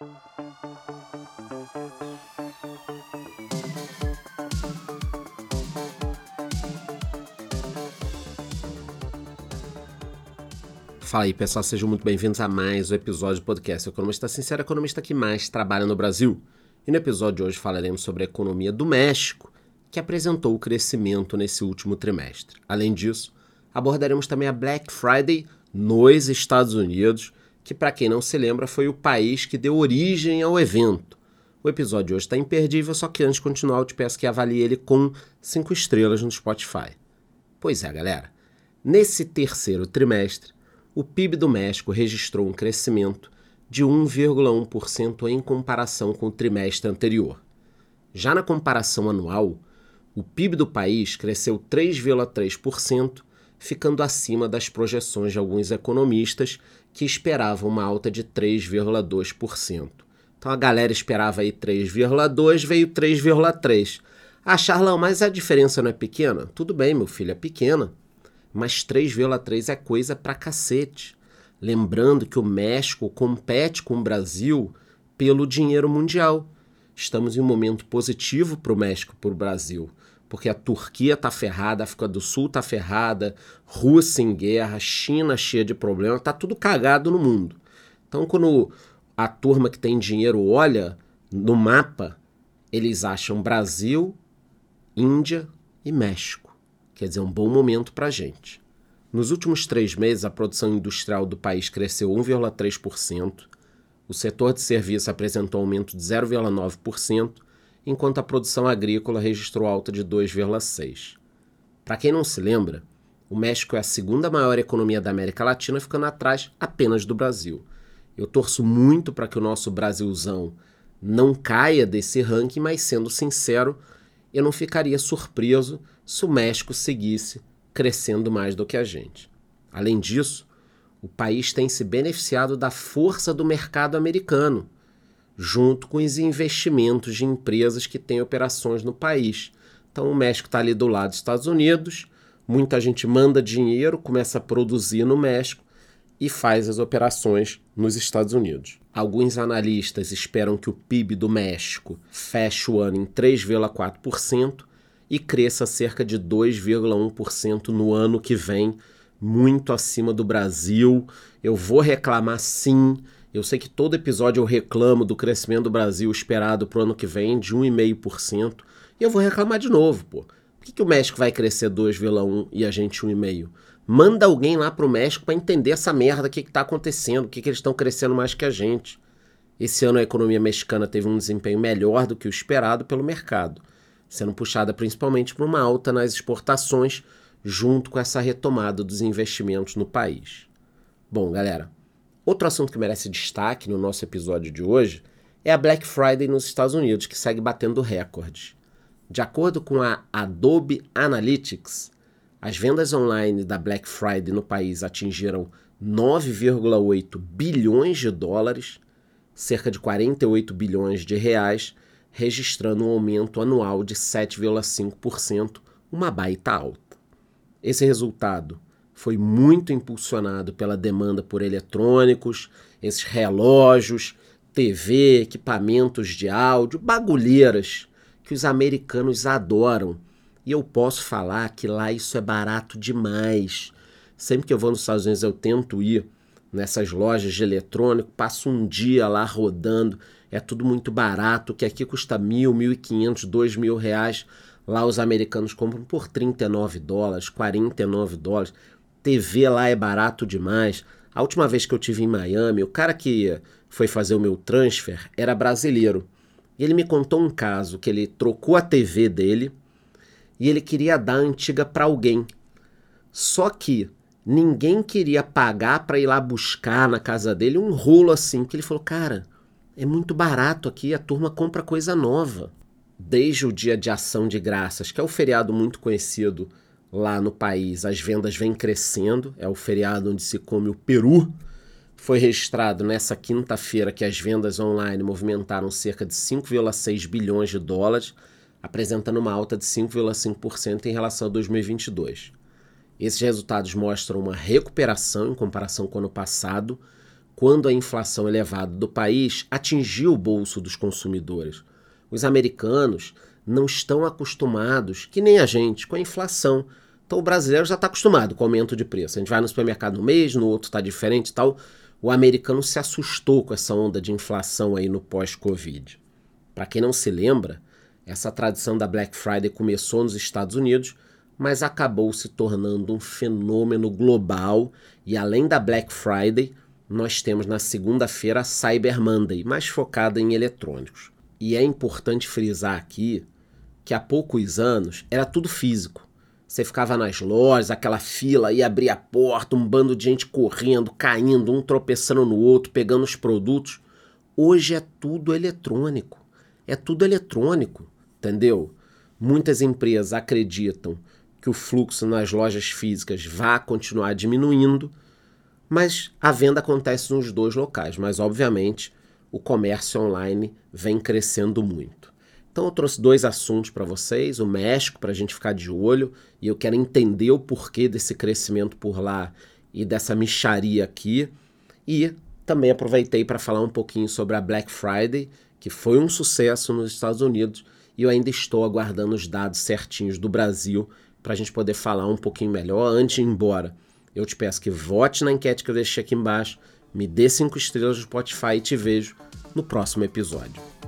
Fala aí, pessoal, sejam muito bem-vindos a mais um episódio do podcast Economista Sincero, economista que mais trabalha no Brasil. E no episódio de hoje falaremos sobre a economia do México, que apresentou o crescimento nesse último trimestre. Além disso, abordaremos também a Black Friday nos Estados Unidos, que, para quem não se lembra, foi o país que deu origem ao evento. O episódio de hoje está imperdível, só que antes de continuar, eu te peço que avalie ele com 5 estrelas no Spotify. Pois é, galera. Nesse terceiro trimestre, o PIB do México registrou um crescimento de 1,1% em comparação com o trimestre anterior. Já na comparação anual, o PIB do país cresceu 3,3%, ficando acima das projeções de alguns economistas que esperavam uma alta de 3,2%. Então a galera esperava aí 3,2, veio 3,3. Ah, Charlão, mas a diferença não é pequena? Tudo bem, meu filho, é pequena mas 3,3 é coisa pra cacete. Lembrando que o México compete com o Brasil pelo dinheiro mundial. Estamos em um momento positivo para o México, para o Brasil, porque a Turquia está ferrada, a África do Sul está ferrada, Rússia em guerra, China cheia de problemas, está tudo cagado no mundo. Então, quando a turma que tem dinheiro olha no mapa, eles acham Brasil, Índia e México. Quer dizer, um bom momento para a gente. Nos últimos três meses, a produção industrial do país cresceu 1,3%, o setor de serviços apresentou aumento de 0,9%, enquanto a produção agrícola registrou alta de 2,6%. Para quem não se lembra, o México é a segunda maior economia da América Latina, ficando atrás apenas do Brasil. Eu torço muito para que o nosso Brasilzão não caia desse ranking, mas sendo sincero, eu não ficaria surpreso se o México seguisse crescendo mais do que a gente. Além disso, o país tem se beneficiado da força do mercado americano, junto com os investimentos de empresas que têm operações no país. Então, o México está ali do lado dos Estados Unidos, muita gente manda dinheiro, começa a produzir no México e faz as operações nos Estados Unidos. Alguns analistas esperam que o PIB do México feche o ano em 3,4% e cresça cerca de 2,1% no ano que vem, muito acima do Brasil. Eu vou reclamar sim. Eu sei que todo episódio eu reclamo do crescimento do Brasil esperado para o ano que vem de 1,5%. E eu vou reclamar de novo, pô. Por que, que o México vai crescer 2,1% e a gente 1,5%? Manda alguém lá pro México para entender essa merda, o que, que tá acontecendo, o que, que eles estão crescendo mais que a gente. Esse ano a economia mexicana teve um desempenho melhor do que o esperado pelo mercado, sendo puxada principalmente por uma alta nas exportações, junto com essa retomada dos investimentos no país. Bom, galera, outro assunto que merece destaque no nosso episódio de hoje é a Black Friday nos Estados Unidos, que segue batendo recordes. De acordo com a Adobe Analytics, as vendas online da Black Friday no país atingiram 9,8 bilhões de dólares, cerca de 48 bilhões de reais, registrando um aumento anual de 7,5%, uma baita alta. Esse resultado foi muito impulsionado pela demanda por eletrônicos, esses relógios, TV, equipamentos de áudio, bagulheiras que os americanos adoram e eu posso falar que lá isso é barato demais. Sempre que eu vou nos Estados Unidos, eu tento ir nessas lojas de eletrônico, passo um dia lá rodando, é tudo muito barato, que aqui custa mil, mil e quinhentos, dois mil reais. Lá os americanos compram por 39 dólares, 49 dólares. TV lá é barato demais. A última vez que eu tive em Miami, o cara que foi fazer o meu transfer era brasileiro. E ele me contou um caso que ele trocou a TV dele e ele queria dar a antiga para alguém. Só que ninguém queria pagar para ir lá buscar na casa dele um rolo assim, que ele falou: "Cara, é muito barato aqui, a turma compra coisa nova". Desde o dia de ação de graças, que é o feriado muito conhecido lá no país, as vendas vêm crescendo, é o feriado onde se come o peru. Foi registrado nessa quinta-feira que as vendas online movimentaram cerca de 5,6 bilhões de dólares, apresentando uma alta de 5,5% em relação a 2022. Esses resultados mostram uma recuperação em comparação com o ano passado, quando a inflação elevada do país atingiu o bolso dos consumidores. Os americanos não estão acostumados, que nem a gente, com a inflação. Então o brasileiro já está acostumado com o aumento de preço. A gente vai no supermercado um mês, no outro está diferente e tal. O americano se assustou com essa onda de inflação aí no pós-Covid. Para quem não se lembra, essa tradição da Black Friday começou nos Estados Unidos, mas acabou se tornando um fenômeno global. E além da Black Friday, nós temos na segunda-feira a Cyber Monday, mais focada em eletrônicos. E é importante frisar aqui que há poucos anos era tudo físico. Você ficava nas lojas, aquela fila, ia abrir a porta, um bando de gente correndo, caindo, um tropeçando no outro, pegando os produtos. Hoje é tudo eletrônico. É tudo eletrônico, entendeu? Muitas empresas acreditam que o fluxo nas lojas físicas vai continuar diminuindo, mas a venda acontece nos dois locais. Mas, obviamente, o comércio online vem crescendo muito. Então eu trouxe dois assuntos para vocês, o México para a gente ficar de olho, e eu quero entender o porquê desse crescimento por lá e dessa micharia aqui. E também aproveitei para falar um pouquinho sobre a Black Friday, que foi um sucesso nos Estados Unidos, e eu ainda estou aguardando os dados certinhos do Brasil para a gente poder falar um pouquinho melhor. Antes de ir embora, eu te peço que vote na enquete que eu deixei aqui embaixo, me dê cinco estrelas no Spotify e te vejo no próximo episódio.